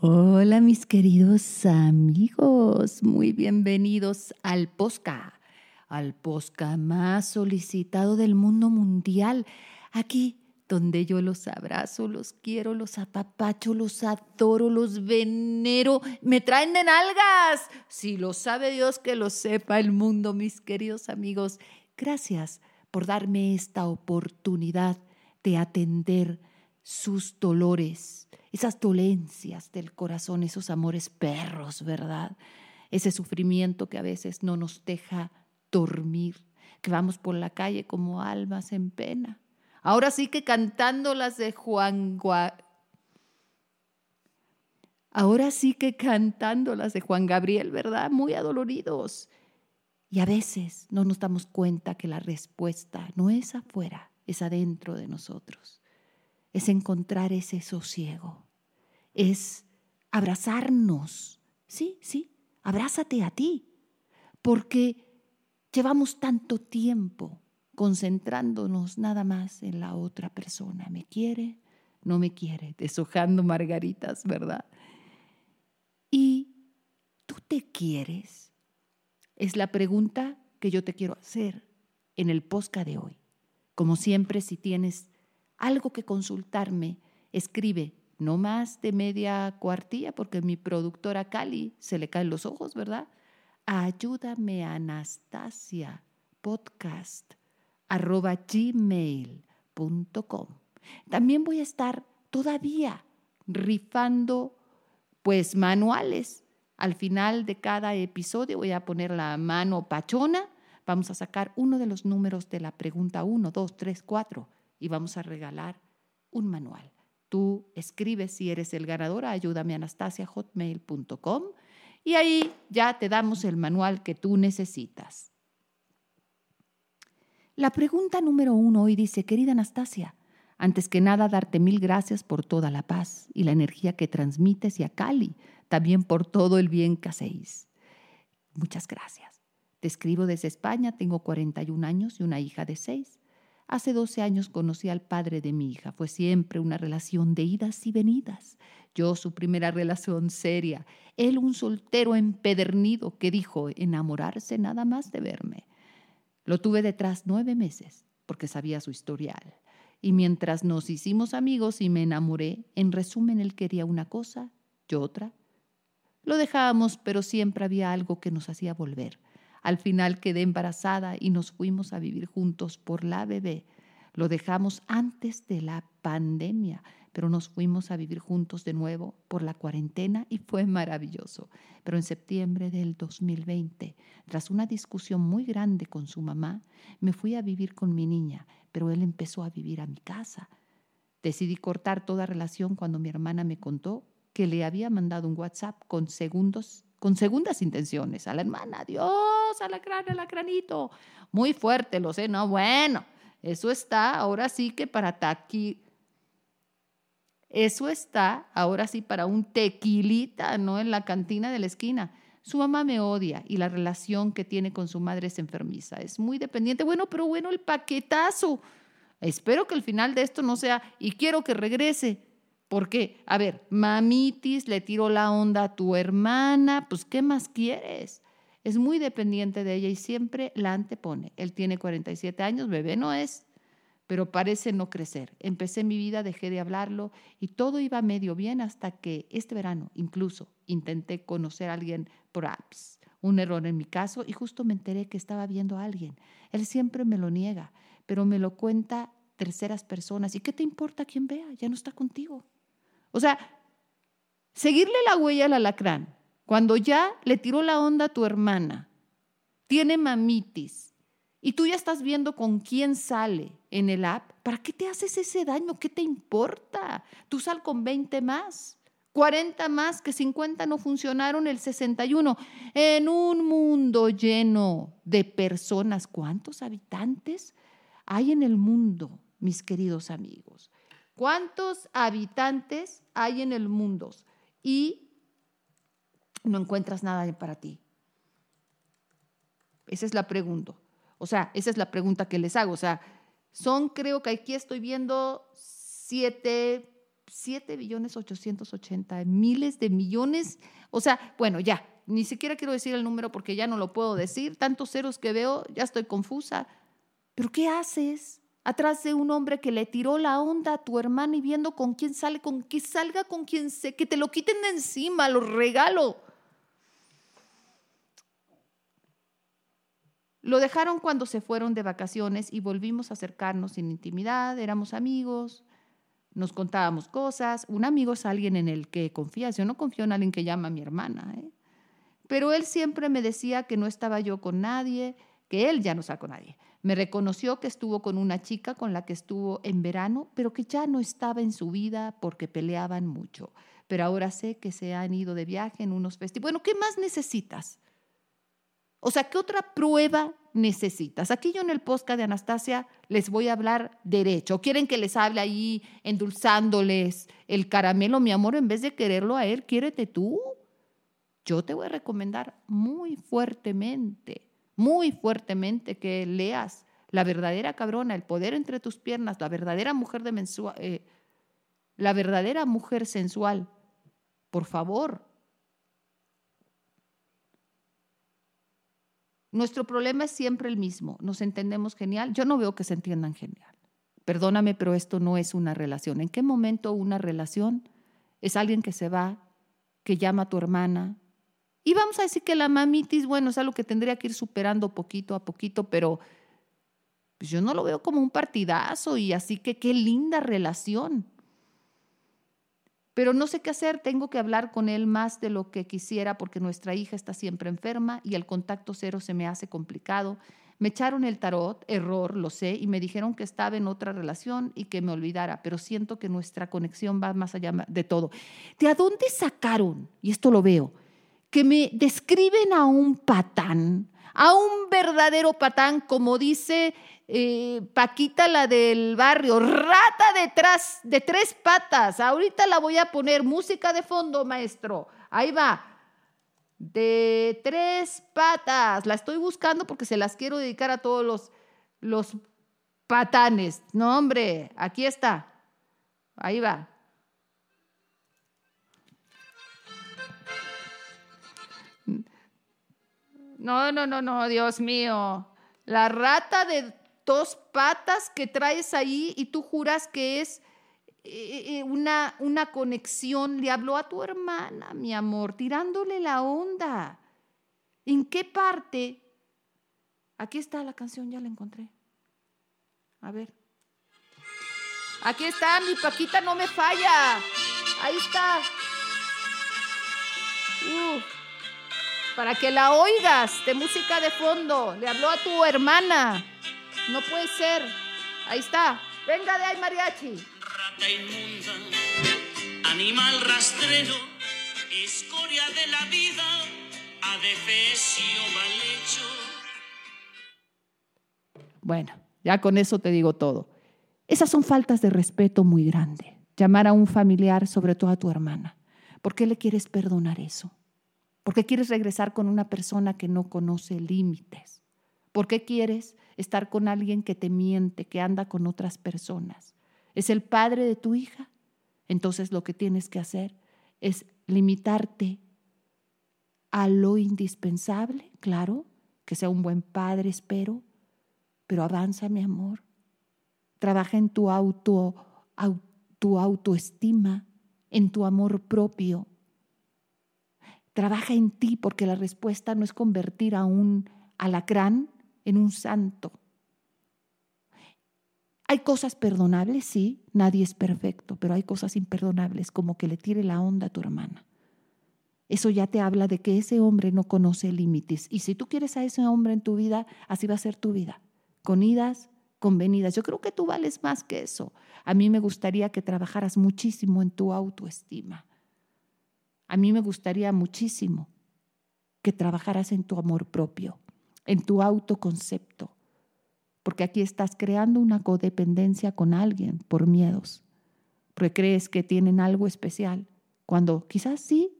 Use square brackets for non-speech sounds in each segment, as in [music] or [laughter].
Hola mis queridos amigos, muy bienvenidos al Posca, al Posca más solicitado del mundo mundial. Aquí donde yo los abrazo, los quiero, los apapacho, los adoro, los venero, me traen de nalgas. Si lo sabe Dios, que lo sepa el mundo, mis queridos amigos. Gracias por darme esta oportunidad de atender sus dolores, esas dolencias del corazón, esos amores perros, ¿verdad? Ese sufrimiento que a veces no nos deja dormir, que vamos por la calle como almas en pena Ahora sí que cantando las de Juan Ahora sí que cantando las de Juan Gabriel, ¿verdad? Muy adoloridos. Y a veces no nos damos cuenta que la respuesta no es afuera, es adentro de nosotros. Es encontrar ese sosiego. Es abrazarnos. Sí, sí, abrázate a ti. Porque llevamos tanto tiempo concentrándonos nada más en la otra persona. ¿Me quiere? No me quiere, deshojando margaritas, ¿verdad? ¿Y tú te quieres? Es la pregunta que yo te quiero hacer en el posca de hoy. Como siempre, si tienes algo que consultarme, escribe no más de media cuartilla, porque mi productora Cali se le caen los ojos, ¿verdad? Ayúdame, Anastasia, podcast arroba gmail.com. También voy a estar todavía rifando pues manuales. Al final de cada episodio voy a poner la mano pachona. Vamos a sacar uno de los números de la pregunta 1, 2, 3, 4 y vamos a regalar un manual. Tú escribes si eres el ganador a ayúdame hotmail.com y ahí ya te damos el manual que tú necesitas. La pregunta número uno hoy dice, querida Anastasia, antes que nada darte mil gracias por toda la paz y la energía que transmites y a Cali, también por todo el bien que hacéis. Muchas gracias. Te escribo desde España, tengo 41 años y una hija de 6. Hace 12 años conocí al padre de mi hija. Fue siempre una relación de idas y venidas. Yo su primera relación seria. Él un soltero empedernido que dijo enamorarse nada más de verme. Lo tuve detrás nueve meses porque sabía su historial. Y mientras nos hicimos amigos y me enamoré, en resumen, él quería una cosa, yo otra. Lo dejábamos, pero siempre había algo que nos hacía volver. Al final quedé embarazada y nos fuimos a vivir juntos por la bebé. Lo dejamos antes de la pandemia pero nos fuimos a vivir juntos de nuevo por la cuarentena y fue maravilloso. Pero en septiembre del 2020, tras una discusión muy grande con su mamá, me fui a vivir con mi niña, pero él empezó a vivir a mi casa. Decidí cortar toda relación cuando mi hermana me contó que le había mandado un WhatsApp con segundos con segundas intenciones a la hermana. Dios, a la alacranito. Muy fuerte, lo sé, no, bueno, eso está ahora sí que para taqui, eso está ahora sí para un tequilita, ¿no? En la cantina de la esquina. Su mamá me odia y la relación que tiene con su madre es enfermiza. Es muy dependiente. Bueno, pero bueno, el paquetazo. Espero que el final de esto no sea y quiero que regrese. Porque, a ver, mamitis, le tiro la onda a tu hermana, pues ¿qué más quieres? Es muy dependiente de ella y siempre la antepone. Él tiene 47 años, bebé no es pero parece no crecer. Empecé mi vida, dejé de hablarlo y todo iba medio bien hasta que este verano incluso intenté conocer a alguien por apps. Un error en mi caso y justo me enteré que estaba viendo a alguien. Él siempre me lo niega, pero me lo cuenta terceras personas. ¿Y qué te importa quién vea? Ya no está contigo. O sea, seguirle la huella al alacrán, cuando ya le tiró la onda a tu hermana, tiene mamitis, y tú ya estás viendo con quién sale en el app, ¿para qué te haces ese daño? ¿Qué te importa? Tú sal con 20 más. 40 más que 50 no funcionaron, el 61. En un mundo lleno de personas, ¿cuántos habitantes hay en el mundo, mis queridos amigos? ¿Cuántos habitantes hay en el mundo? Y no encuentras nada para ti. Esa es la pregunta. O sea, esa es la pregunta que les hago. O sea, son, creo que aquí estoy viendo siete, 7 billones 880, miles de millones. O sea, bueno, ya, ni siquiera quiero decir el número porque ya no lo puedo decir. Tantos ceros que veo, ya estoy confusa. Pero ¿qué haces? Atrás de un hombre que le tiró la onda a tu hermana y viendo con quién sale, con que salga con quien sé, que te lo quiten de encima, lo regalo. Lo dejaron cuando se fueron de vacaciones y volvimos a acercarnos sin intimidad, éramos amigos, nos contábamos cosas. Un amigo es alguien en el que confías. Yo no confío en alguien que llama a mi hermana. ¿eh? Pero él siempre me decía que no estaba yo con nadie, que él ya no está con nadie. Me reconoció que estuvo con una chica con la que estuvo en verano, pero que ya no estaba en su vida porque peleaban mucho. Pero ahora sé que se han ido de viaje en unos festivales. Bueno, ¿qué más necesitas? O sea, ¿qué otra prueba necesitas? Aquí yo en el podcast de Anastasia les voy a hablar derecho. ¿Quieren que les hable ahí endulzándoles el caramelo, mi amor? En vez de quererlo a él, quiérete tú. Yo te voy a recomendar muy fuertemente, muy fuertemente que leas La verdadera cabrona, El poder entre tus piernas, La verdadera mujer de mensual, eh, La verdadera mujer sensual. Por favor, Nuestro problema es siempre el mismo. Nos entendemos genial. Yo no veo que se entiendan genial. Perdóname, pero esto no es una relación. ¿En qué momento una relación es alguien que se va, que llama a tu hermana? Y vamos a decir que la mamitis, bueno, es algo que tendría que ir superando poquito a poquito, pero pues yo no lo veo como un partidazo y así que qué linda relación pero no sé qué hacer, tengo que hablar con él más de lo que quisiera porque nuestra hija está siempre enferma y el contacto cero se me hace complicado. Me echaron el tarot, error, lo sé, y me dijeron que estaba en otra relación y que me olvidara, pero siento que nuestra conexión va más allá de todo. ¿De dónde sacaron? Y esto lo veo, que me describen a un patán, a un verdadero patán, como dice eh, Paquita, la del barrio, rata detrás de tres patas. Ahorita la voy a poner música de fondo, maestro. Ahí va. De tres patas. La estoy buscando porque se las quiero dedicar a todos los, los patanes. No, hombre, aquí está. Ahí va. No, no, no, no, Dios mío. La rata de dos patas que traes ahí y tú juras que es eh, eh, una, una conexión. Le habló a tu hermana, mi amor, tirándole la onda. ¿En qué parte? Aquí está la canción, ya la encontré. A ver. Aquí está, mi Paquita no me falla. Ahí está. Para que la oigas de música de fondo. Le habló a tu hermana. No puede ser. Ahí está. Venga de ahí, mariachi. Rata inmunda, animal rastrero, escoria de la vida, adefesio mal hecho. Bueno, ya con eso te digo todo. Esas son faltas de respeto muy grandes. Llamar a un familiar, sobre todo a tu hermana. ¿Por qué le quieres perdonar eso? ¿Por qué quieres regresar con una persona que no conoce límites? ¿Por qué quieres estar con alguien que te miente, que anda con otras personas. ¿Es el padre de tu hija? Entonces lo que tienes que hacer es limitarte a lo indispensable, claro, que sea un buen padre, espero, pero avanza, mi amor. Trabaja en tu tu autoestima, en tu amor propio. Trabaja en ti porque la respuesta no es convertir a un alacrán en un santo. Hay cosas perdonables, sí, nadie es perfecto, pero hay cosas imperdonables como que le tire la onda a tu hermana. Eso ya te habla de que ese hombre no conoce límites. Y si tú quieres a ese hombre en tu vida, así va a ser tu vida. Con idas, con venidas. Yo creo que tú vales más que eso. A mí me gustaría que trabajaras muchísimo en tu autoestima. A mí me gustaría muchísimo que trabajaras en tu amor propio en tu autoconcepto, porque aquí estás creando una codependencia con alguien por miedos, porque crees que tienen algo especial, cuando quizás sí,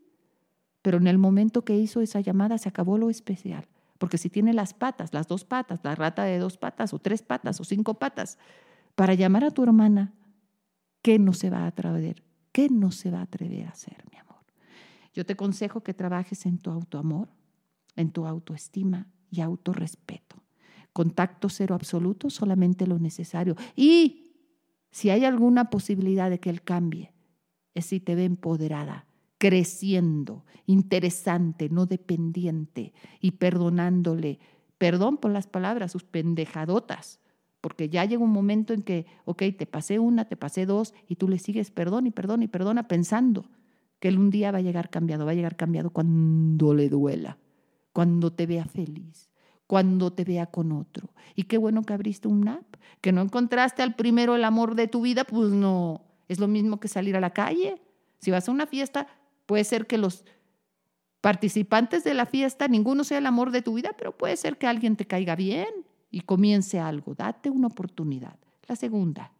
pero en el momento que hizo esa llamada se acabó lo especial, porque si tiene las patas, las dos patas, la rata de dos patas o tres patas o cinco patas, para llamar a tu hermana, ¿qué no se va a atrever? ¿Qué no se va a atrever a hacer, mi amor? Yo te aconsejo que trabajes en tu autoamor, en tu autoestima y autorrespeto. Contacto cero absoluto, solamente lo necesario. Y si hay alguna posibilidad de que él cambie, es si te ve empoderada, creciendo, interesante, no dependiente y perdonándole. Perdón por las palabras, sus pendejadotas, porque ya llega un momento en que, ok, te pasé una, te pasé dos, y tú le sigues perdón y perdón y perdona pensando que él un día va a llegar cambiado, va a llegar cambiado cuando le duela, cuando te vea feliz, cuando te vea con otro. Y qué bueno que abriste un app, que no encontraste al primero el amor de tu vida, pues no, es lo mismo que salir a la calle. Si vas a una fiesta, puede ser que los participantes de la fiesta, ninguno sea el amor de tu vida, pero puede ser que alguien te caiga bien y comience algo. Date una oportunidad. La segunda.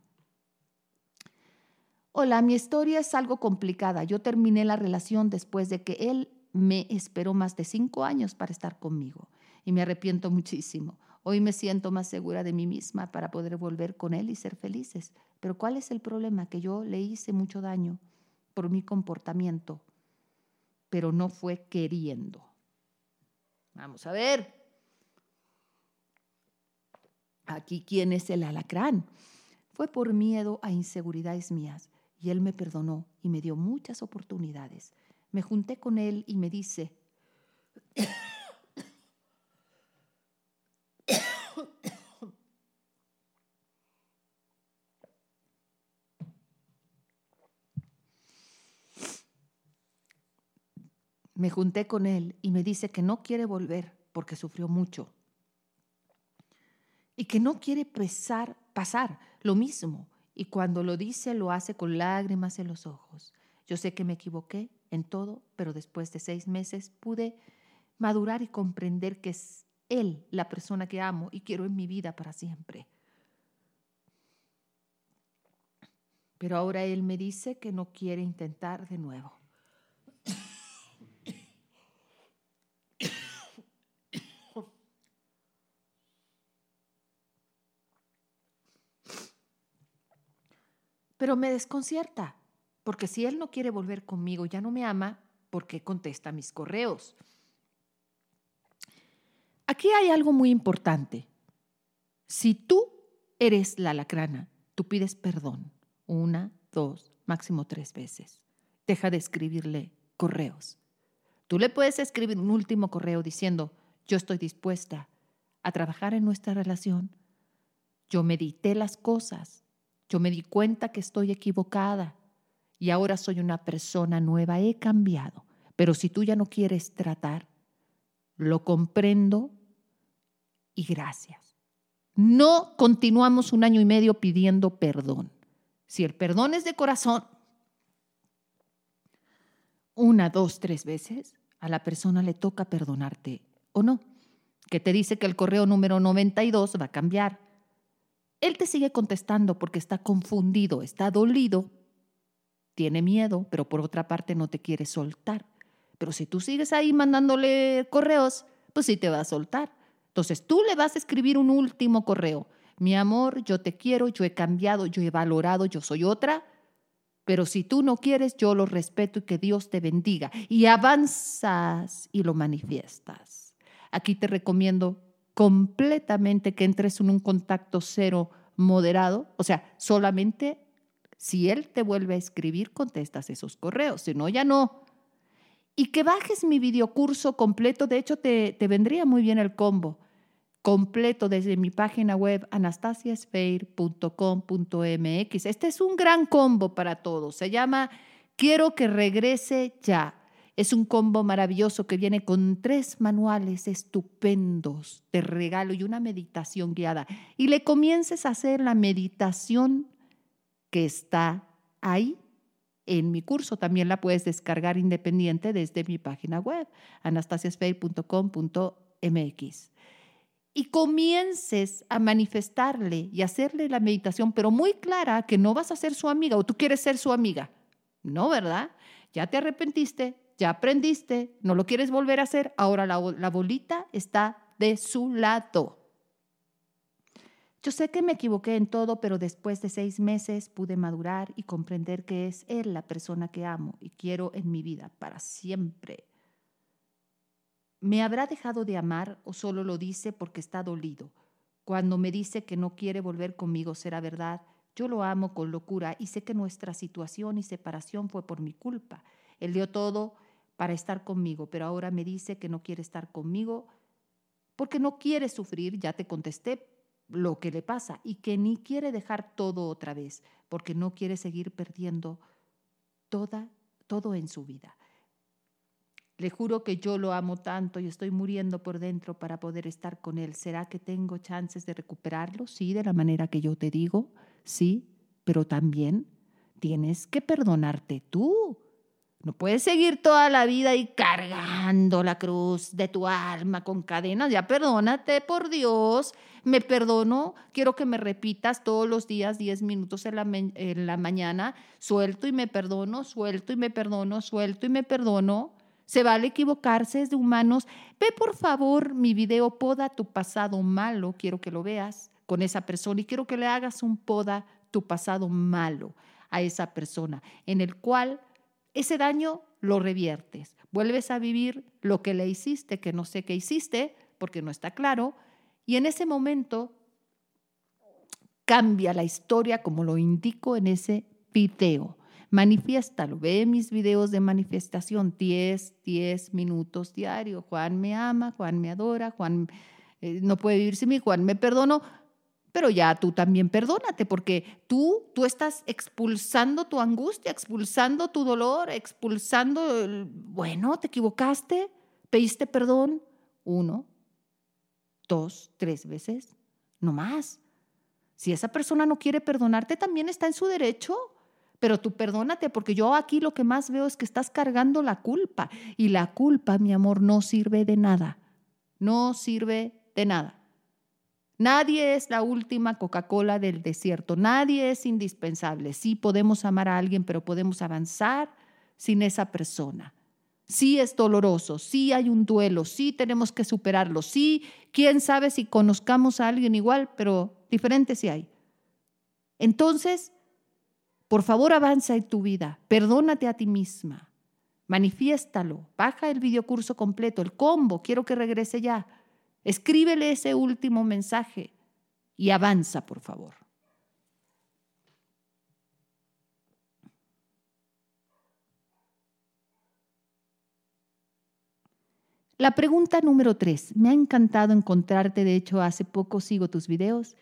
Hola, mi historia es algo complicada. Yo terminé la relación después de que él me esperó más de cinco años para estar conmigo y me arrepiento muchísimo. Hoy me siento más segura de mí misma para poder volver con él y ser felices. Pero ¿cuál es el problema? Que yo le hice mucho daño por mi comportamiento, pero no fue queriendo. Vamos a ver. Aquí, ¿quién es el alacrán? Fue por miedo a inseguridades mías y él me perdonó y me dio muchas oportunidades. Me junté con él y me dice, [coughs] me junté con él y me dice que no quiere volver porque sufrió mucho y que no quiere pasar lo mismo y cuando lo dice lo hace con lágrimas en los ojos. Yo sé que me equivoqué en todo, pero después de seis meses pude madurar y comprender que es Él la persona que amo y quiero en mi vida para siempre. Pero ahora Él me dice que no quiere intentar de nuevo. Pero me desconcierta, porque si él no quiere volver conmigo, ya no me ama, ¿por qué contesta mis correos? Aquí hay algo muy importante. Si tú eres la lacrana, tú pides perdón una, dos, máximo tres veces. Deja de escribirle correos. Tú le puedes escribir un último correo diciendo, yo estoy dispuesta a trabajar en nuestra relación. Yo medité las cosas yo me di cuenta que estoy equivocada y ahora soy una persona nueva, he cambiado. Pero si tú ya no quieres tratar, lo comprendo y gracias. No continuamos un año y medio pidiendo perdón. Si el perdón es de corazón, una, dos, tres veces, a la persona le toca perdonarte o no. Que te dice que el correo número 92 va a cambiar él te sigue contestando porque está confundido, está dolido, tiene miedo, pero por otra parte no te quiere soltar. Pero si tú sigues ahí mandándole correos, pues sí te va a soltar. Entonces tú le vas a escribir un último correo. Mi amor, yo te quiero, yo he cambiado, yo he valorado, yo soy otra. Pero si tú no quieres, yo lo respeto y que Dios te bendiga. Y avanzas y lo manifiestas. Aquí te recomiendo completamente que entres en un contacto cero moderado, o sea, solamente si él te vuelve a escribir, contestas esos correos, si no, ya no. Y que bajes mi videocurso completo, de hecho te, te vendría muy bien el combo completo desde mi página web anastasiasfeir.com.mx. Este es un gran combo para todos. Se llama Quiero que regrese ya. Es un combo maravilloso que viene con tres manuales estupendos de regalo y una meditación guiada. Y le comiences a hacer la meditación que está ahí en mi curso. También la puedes descargar independiente desde mi página web, anastasiasfeir.com.mx. Y comiences a manifestarle y hacerle la meditación, pero muy clara que no vas a ser su amiga o tú quieres ser su amiga. No, ¿verdad? Ya te arrepentiste, ya aprendiste, no lo quieres volver a hacer, ahora la, bolita está de su lado. Yo sé que me equivoqué en todo, pero después de seis meses pude madurar y comprender que es Él la persona que amo y quiero en mi vida para siempre. ¿Me habrá dejado de amar o solo lo dice porque está dolido? Cuando me dice que no quiere volver conmigo, será verdad. Yo lo amo con locura y sé que nuestra situación y separación fue por mi culpa. Él dio todo para estar conmigo, pero ahora me dice que no quiere estar conmigo porque no quiere sufrir, ya te contesté, lo que le pasa y que ni quiere dejar todo otra vez, porque no quiere seguir perdiendo toda, todo en su vida. Le juro que yo lo amo tanto y estoy muriendo por dentro para poder estar con él. ¿Será que tengo chances de recuperarlo? Sí, de la manera que yo te digo, sí, pero también tienes que perdonarte tú. No puedes seguir toda la vida ahí cargando la cruz de tu alma con cadenas. Ya perdónate, por Dios. Me perdono. Quiero que me repitas todos los días 10 minutos en la, en la mañana. Suelto y me perdono, suelto y me perdono, suelto y me perdono. Se vale equivocarse, es de humanos. Ve por favor mi video Poda tu pasado malo. Quiero que lo veas con esa persona y quiero que le hagas un Poda tu pasado malo a esa persona en el cual ese daño lo reviertes, vuelves a vivir lo que le hiciste, que no sé qué hiciste, porque no está claro, y en ese momento cambia la historia como lo indico en ese video. Manifiéstalo, ve mis videos de manifestación, 10, 10 minutos diario. Juan me ama, Juan me adora, Juan eh, no puede vivir sin mí, Juan me perdono pero ya tú también perdónate, porque tú, tú estás expulsando tu angustia, expulsando tu dolor, expulsando, bueno, te equivocaste, pediste perdón, uno, dos, tres veces, no más. Si esa persona no quiere perdonarte, también está en su derecho, pero tú perdónate, porque yo aquí lo que más veo es que estás cargando la culpa, y la culpa, mi amor, no sirve de nada, no sirve de nada. Nadie es la última Coca-Cola del desierto, nadie es indispensable. Sí podemos amar a alguien, pero podemos avanzar sin esa persona. Sí es doloroso, sí hay un duelo, sí tenemos que superarlo, sí, quién sabe si conozcamos a alguien igual, pero diferente sí hay. Entonces, por favor avanza en tu vida, perdónate a ti misma, manifiéstalo, baja el videocurso completo, el combo, quiero que regrese ya Escríbele ese último mensaje y avanza, por favor. La pregunta número tres. Me ha encantado encontrarte. De hecho, hace poco sigo tus videos.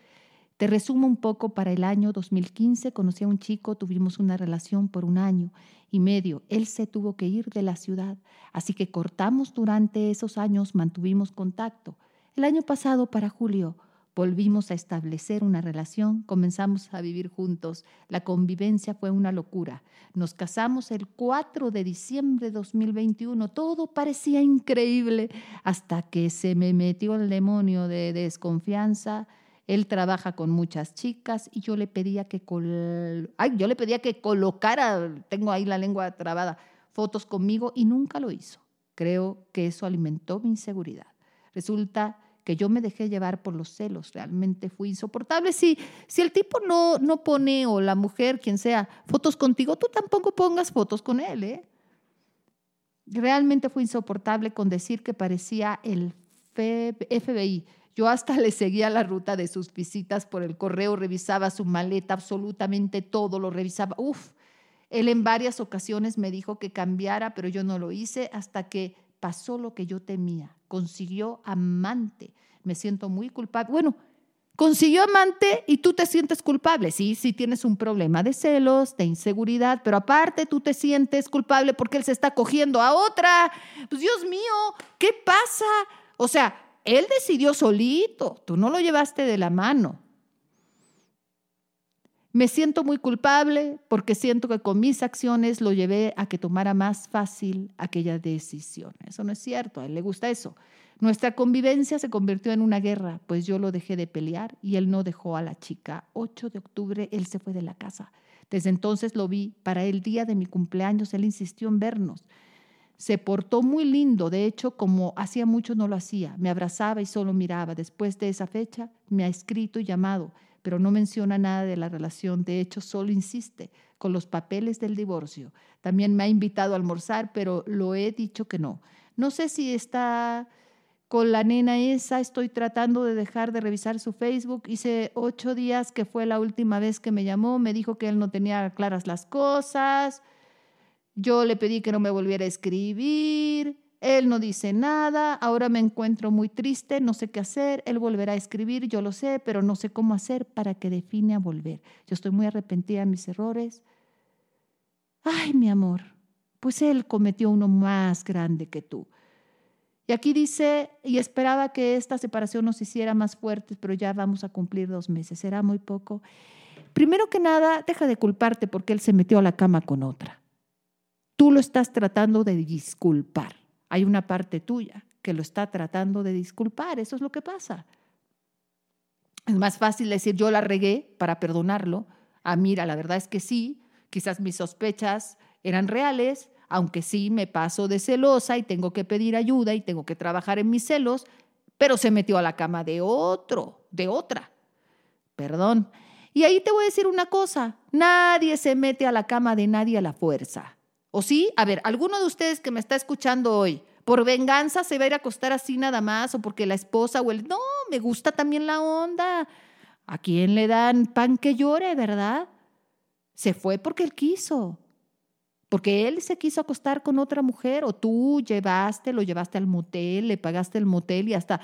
Te resumo un poco. Para el año 2015 conocí a un chico, tuvimos una relación por un año y medio. Él se tuvo que ir de la ciudad, así que cortamos durante esos años, mantuvimos contacto. El año pasado, para julio, volvimos a establecer una relación, comenzamos a vivir juntos. La convivencia fue una locura. Nos casamos el 4 de diciembre de 2021. Todo parecía increíble hasta que se me metió el demonio de desconfianza. Él trabaja con muchas chicas y yo le pedía que Ay, yo le pedía que colocara, tengo ahí la lengua trabada, fotos conmigo y nunca lo hizo. Creo que eso alimentó mi inseguridad. Resulta que yo me dejé llevar por los celos, realmente fui insoportable. Si, si el tipo no, no pone, o la mujer, quien sea, fotos contigo, tú tampoco pongas fotos con él. ¿eh? Realmente fue insoportable con decir que parecía el FBI. Yo hasta [laughs] le seguía la ruta de sus visitas por el correo, revisaba su maleta, absolutamente todo lo revisaba. Uf, él en varias ocasiones me dijo que cambiara, pero yo no lo hice hasta que pasó lo que yo temía, consiguió amante. Me siento muy culpable. Bueno, consiguió amante y tú te sientes culpable. Sí, sí tienes un problema de celos, de inseguridad, pero aparte tú te sientes culpable porque él se está cogiendo a otra. Pues Dios mío, ¿qué pasa? O sea, él decidió solito, tú no lo llevaste de la mano. Me siento muy culpable porque siento que con mis acciones lo llevé a que tomara más fácil aquella decisión. Eso no es cierto, a él le gusta eso. Nuestra convivencia se convirtió en una guerra, pues yo lo dejé de pelear y él no dejó a la chica. 8 de octubre él se fue de la casa. Desde entonces lo vi. Para el día de mi cumpleaños él insistió en vernos. Se portó muy lindo, de hecho, como hacía mucho no lo hacía. Me abrazaba y solo miraba. Después de esa fecha, me ha escrito y llamado, pero no menciona nada de la relación. De hecho, solo insiste con los papeles del divorcio. También me ha invitado a almorzar, pero lo he dicho que no. No sé si está con la nena esa, estoy tratando de dejar de revisar su Facebook. Hice ocho días que fue la última vez que me llamó, me dijo que él no tenía claras las cosas. Yo le pedí que no me volviera a escribir. Él no dice nada, ahora me encuentro muy triste, no sé qué hacer, él volverá a escribir, yo lo sé, pero no sé cómo hacer para que define a volver. Yo estoy muy arrepentida de mis errores. Ay, mi amor, pues él cometió uno más grande que tú. Y aquí dice, y esperaba que esta separación nos hiciera más fuertes, pero ya vamos a cumplir dos meses, será muy poco. Primero que nada, deja de culparte porque él se metió a la cama con otra. Tú lo estás tratando de disculpar. Hay una parte tuya que lo está tratando de disculpar, eso es lo que pasa. Es más fácil decir yo la regué para perdonarlo. Ah, mira, la verdad es que sí, quizás mis sospechas eran reales, aunque sí me paso de celosa y tengo que pedir ayuda y tengo que trabajar en mis celos, pero se metió a la cama de otro, de otra. Perdón. Y ahí te voy a decir una cosa, nadie se mete a la cama de nadie a la fuerza. ¿O sí? A ver, alguno de ustedes que me está escuchando hoy, por venganza se va a ir a acostar así nada más o porque la esposa o el... No, me gusta también la onda. ¿A quién le dan pan que llore, verdad? Se fue porque él quiso porque él se quiso acostar con otra mujer o tú llevaste, lo llevaste al motel, le pagaste el motel y hasta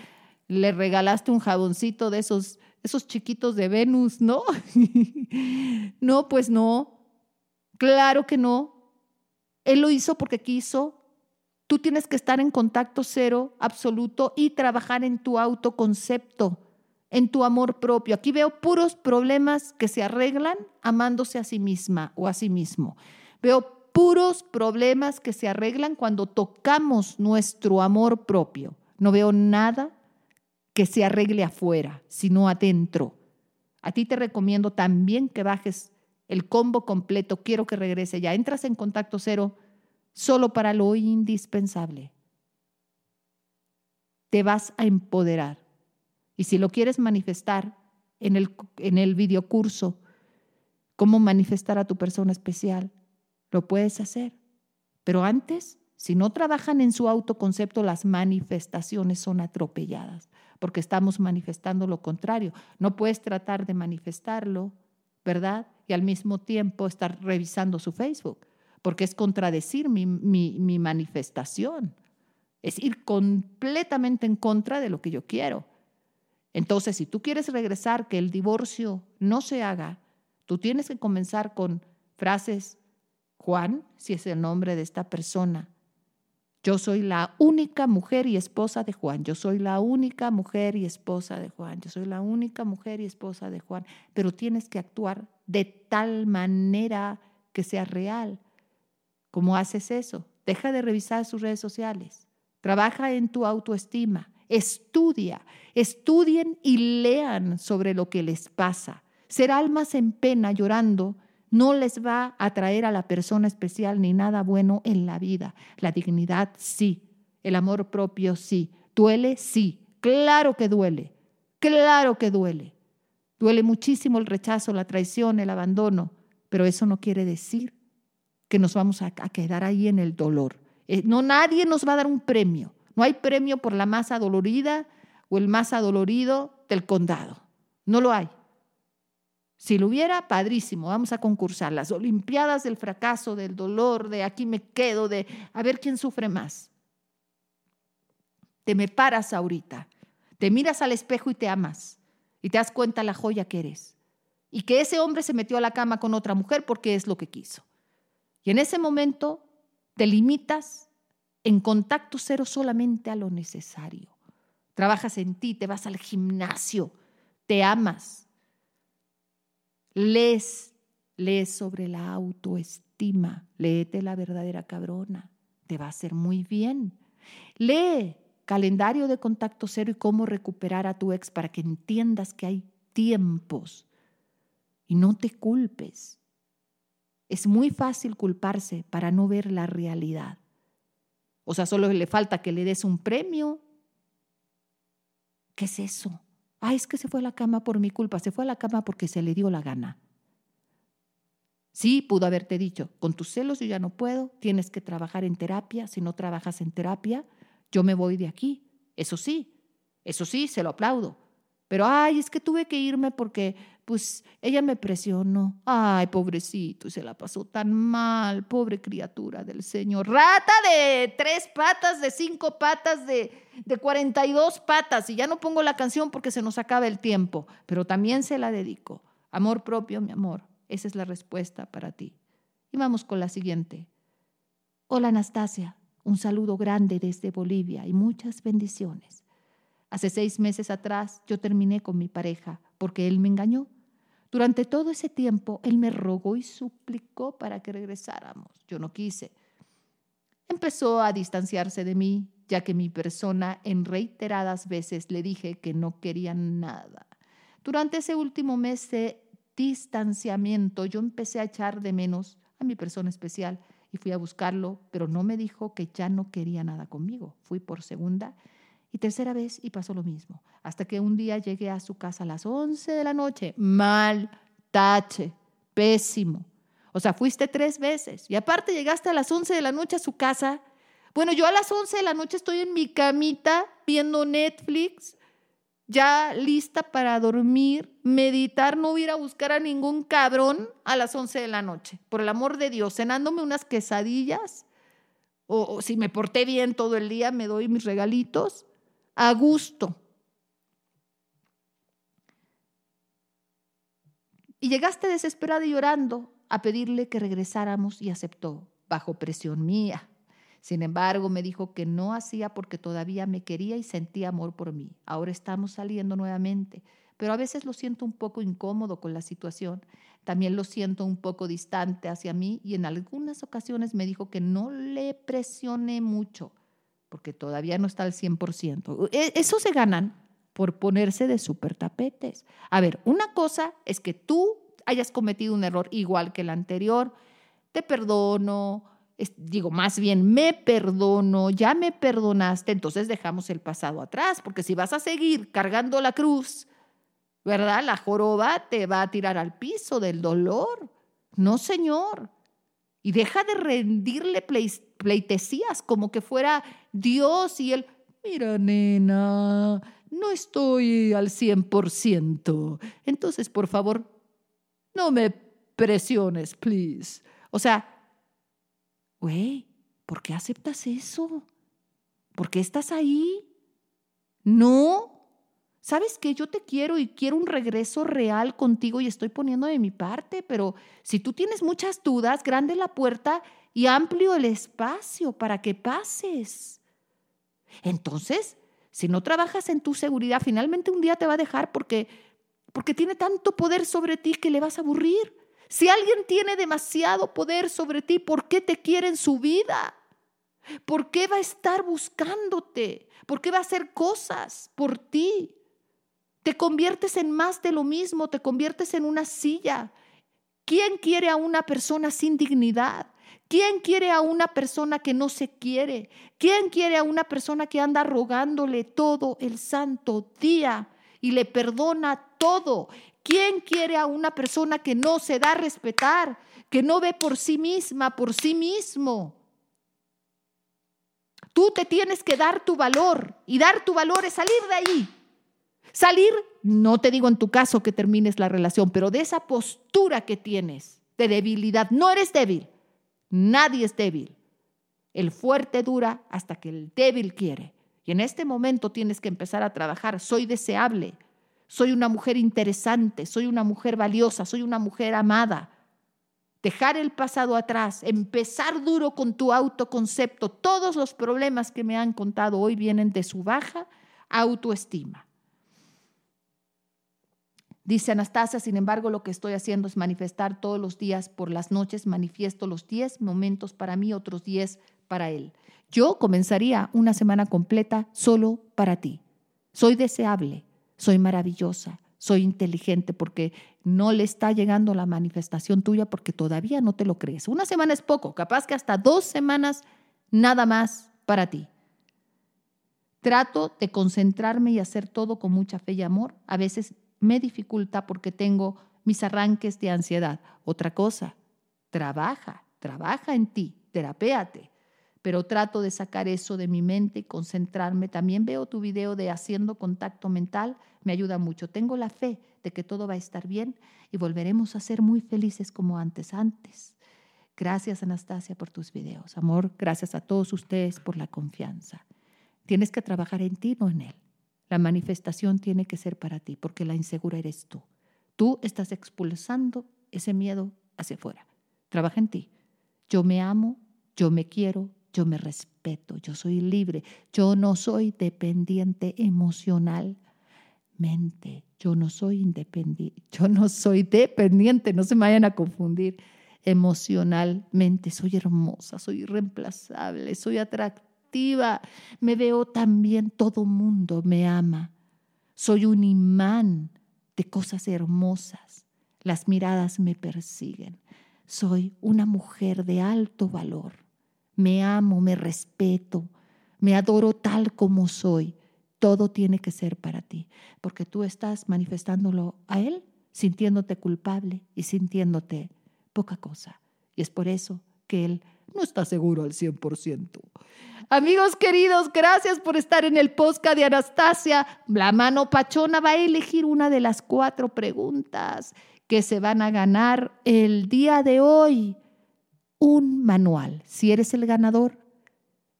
le regalaste un jaboncito de esos, esos chiquitos de Venus, ¿no? [laughs] no, pues no. Claro que no. Él lo hizo porque quiso. Tú tienes que estar en contacto cero absoluto y trabajar en tu autoconcepto, en tu amor propio. Aquí veo puros problemas que se arreglan amándose a sí misma o a sí mismo. Veo puros problemas que se arreglan cuando tocamos nuestro amor propio. No veo nada que se arregle afuera, sino adentro. A ti te recomiendo también que bajes el combo completo. Quiero que regrese ya. Entras en contacto cero solo para lo indispensable. Te vas a empoderar. Y si lo quieres manifestar en el, en el videocurso, cómo manifestar a tu persona especial, lo puedes hacer. Pero antes, si no trabajan en su autoconcepto, las manifestaciones son atropelladas, porque estamos manifestando lo contrario. No puedes tratar de manifestarlo, ¿verdad? Y al mismo tiempo estar revisando su Facebook, porque es contradecir mi, mi manifestación. Es ir completamente en contra de lo que yo quiero. Entonces, si tú quieres regresar, que el divorcio no se haga, tú tienes que comenzar con frases Juan, si es el nombre de esta persona. Yo soy la única mujer y esposa de Juan. Yo soy la única mujer y esposa de Juan. Yo soy la única mujer y esposa de Juan. Pero tienes que actuar de tal manera que sea real. ¿Cómo haces eso? Deja de revisar sus redes sociales. Trabaja en tu autoestima. Estudia. Estudien y lean sobre lo que les pasa. Ser almas en pena llorando no les va a traer a la persona especial ni nada bueno en la vida. La dignidad sí, el amor propio sí, duele sí, claro que duele, claro que duele. Duele muchísimo el rechazo, la traición, el abandono, pero eso no quiere decir que nos vamos a, quedar ahí en el dolor. Eh, no, nadie nos va a dar un premio. No hay premio por la más adolorida o el más adolorido del condado. No lo hay. Si lo hubiera, padrísimo, vamos a concursar. Las Olimpiadas del fracaso, del dolor, de aquí me quedo, de a ver quién sufre más. Te me paras ahorita, te miras al espejo y te amas y te das cuenta la joya que eres. Y que ese hombre se metió a la cama con otra mujer porque es lo que quiso. Y en ese momento te limitas en contacto cero solamente a lo necesario. Trabajas en ti, te vas al gimnasio, te amas, Lees, lees sobre la autoestima, léete la verdadera cabrona, te va a hacer muy bien. Lee calendario de contacto cero y cómo recuperar a tu ex para que entiendas que hay tiempos y no te culpes. Es muy fácil culparse para no ver la realidad. O sea, solo le falta que le des un premio. ¿Qué es eso? Ay, es que se fue a la cama por mi culpa, se fue a la cama porque se le dio la gana. Sí, pudo haberte dicho, con tus celos yo ya no puedo, tienes que trabajar en terapia, si no trabajas en terapia, yo me voy de aquí. Eso sí, eso sí, se lo aplaudo. Pero, ay, es que tuve que irme porque, pues, ella me presionó. Ay, pobrecito, se la pasó tan mal, pobre criatura del Señor. Rata de tres patas, de cinco patas, de, de 42 patas. Y ya no pongo la canción porque se nos acaba el tiempo, pero también se la dedico. Amor propio, mi amor. Esa es la respuesta para ti. Y vamos con la siguiente. Hola, Anastasia. Un saludo grande desde Bolivia y muchas bendiciones. Hace seis meses atrás yo terminé con mi pareja porque él me engañó. Durante todo ese tiempo él me rogó y suplicó para que regresáramos. Yo no quise. Empezó a distanciarse de mí, ya que mi persona en reiteradas veces le dije que no quería nada. Durante ese último mes de distanciamiento yo empecé a echar de menos a mi persona especial y fui a buscarlo, pero no me dijo que ya no quería nada conmigo. Fui por segunda y tercera vez y pasó lo mismo. Hasta que un día llegué a su casa a las 11 de la noche. Mal, tache, pésimo. O sea, fuiste tres veces. Y aparte llegaste a las 11 de la noche a su casa. Bueno, yo a las 11 de la noche estoy en mi camita viendo Netflix, ya lista para dormir, meditar, no ir a buscar a ningún cabrón a las 11 de la noche. Por el amor de Dios, cenándome unas quesadillas. O, si me porté bien todo el día, me doy mis regalitos a gusto. Y llegaste desesperada y llorando a pedirle que regresáramos y aceptó, bajo presión mía. Sin embargo, me dijo que no hacía porque todavía me quería y sentía amor por mí. Ahora estamos saliendo nuevamente, pero a veces lo siento un poco incómodo con la situación. También lo siento un poco distante hacia mí y en algunas ocasiones me dijo que no le presione mucho, porque todavía no está al 100%. E, eso se ganan por ponerse de super tapetes. A ver, una cosa es que tú hayas cometido un error igual que el anterior, te perdono, digo, más bien me perdono, ya me perdonaste, entonces dejamos el pasado atrás, porque si vas a seguir cargando la cruz, ¿verdad? La joroba te va a tirar al piso del dolor. No, señor. Y deja de rendirle pleitesías como que fuera Dios y él, mira, nena, no estoy al 100%. Entonces, por favor, no me presiones, please. O sea, güey, ¿por qué aceptas eso? ¿Por qué estás ahí? No. Sabes que yo te quiero y quiero un regreso real contigo y estoy poniendo de mi parte, pero si tú tienes muchas dudas, grande la puerta y amplio el espacio para que pases. Entonces, si no trabajas en tu seguridad, finalmente un día te va a dejar porque, porque tiene tanto poder sobre ti que le vas a aburrir. Si alguien tiene demasiado poder sobre ti, ¿por qué te quiere en su vida? ¿Por qué va a estar buscándote? ¿Por qué va a hacer cosas por ti? Te conviertes en más de lo mismo, te conviertes en una silla. ¿Quién quiere a una persona sin dignidad? ¿Quién quiere a una persona que no se quiere? ¿Quién quiere a una persona que anda rogándole todo el santo día y le perdona todo? ¿Quién quiere a una persona que no se da a respetar, que no ve por sí misma, por sí mismo? Tú te tienes que dar tu valor y dar tu valor es salir de ahí. Salir, no te digo en tu caso que termines la relación, pero de esa postura que tienes de debilidad. No eres débil Nadie es débil. El fuerte dura hasta que el débil quiere. Y en este momento tienes que empezar a trabajar. Soy deseable, soy una mujer interesante, soy una mujer valiosa, soy una mujer amada. Dejar el pasado atrás, empezar duro con tu autoconcepto. Todos los problemas que me han contado hoy vienen de su baja autoestima. Dice Anastasia, sin embargo, lo que estoy haciendo es manifestar todos los días por las noches, manifiesto los 10 momentos para mí, otros 10 para él. Yo comenzaría una semana completa solo para ti. Soy deseable, soy maravillosa, soy inteligente porque no le está llegando la manifestación tuya porque todavía no te lo crees. Una semana es poco, capaz que hasta dos semanas nada más para ti. Trato de concentrarme y hacer todo con mucha fe y amor. A veces me dificulta porque tengo mis arranques de ansiedad. Otra cosa, trabaja, trabaja en ti, terapéate. Pero trato de sacar eso de mi mente y concentrarme. También veo tu video de haciendo contacto mental, me ayuda mucho. Tengo la fe de que todo va a estar bien y volveremos a ser muy felices como antes, antes. Gracias Anastasia por tus videos. Amor, gracias a todos ustedes por la confianza. Tienes que trabajar en ti, no en él. La manifestación tiene que ser para ti, porque la insegura eres tú. Tú estás expulsando ese miedo hacia afuera. Trabaja en ti. Yo me amo, yo me quiero, yo me respeto, yo soy libre, yo no soy dependiente emocionalmente, yo no soy independiente, yo no soy dependiente, no se me vayan a confundir emocionalmente, soy hermosa, soy irreemplazable, soy atractiva me veo también, todo mundo me ama. Soy un imán de cosas hermosas. Las miradas me persiguen. Soy una mujer de alto valor. Me amo, me respeto, me adoro tal como soy. Todo tiene que ser para ti, porque tú estás manifestándolo a Él, sintiéndote culpable y sintiéndote poca cosa. Y es por eso que Él no está seguro al 100%. Amigos queridos, gracias por estar en el podcast de Anastasia. La mano pachona va a elegir una de las cuatro preguntas que se van a ganar el día de hoy. Un manual. Si eres el ganador,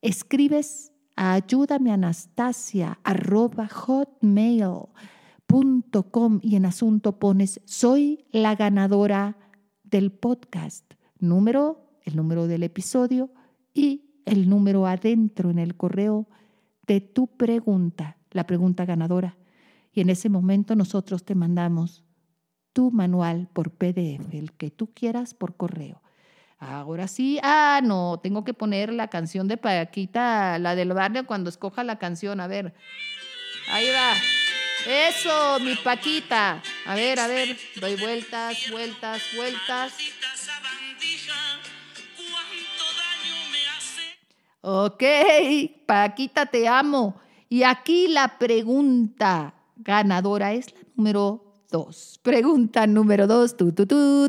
escribes a ayúdame Anastasia hotmail.com y en asunto pones soy la ganadora del podcast. Número, el número del episodio y el número adentro en el correo de tu pregunta, la pregunta ganadora. Y en ese momento nosotros te mandamos tu manual por PDF, el que tú quieras por correo. Ahora sí, ah, no, tengo que poner la canción de Paquita, la del barrio cuando escoja la canción. A ver, ahí va. Eso, mi Paquita. A ver, a ver, doy vueltas, vueltas, vueltas. Ok, Paquita, te amo. Y aquí la pregunta ganadora es la número dos. Pregunta número dos. Tu, tu, tu,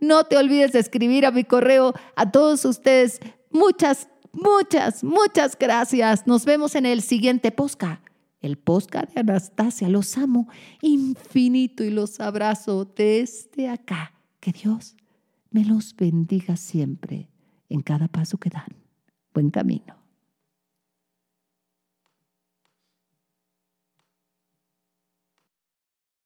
No te olvides de escribir a mi correo a todos ustedes. Muchas, muchas, muchas gracias. Nos vemos en el siguiente posca. El posca de Anastasia. Los amo infinito y los abrazo desde acá. Que Dios me los bendiga siempre en cada paso que dan buen camino.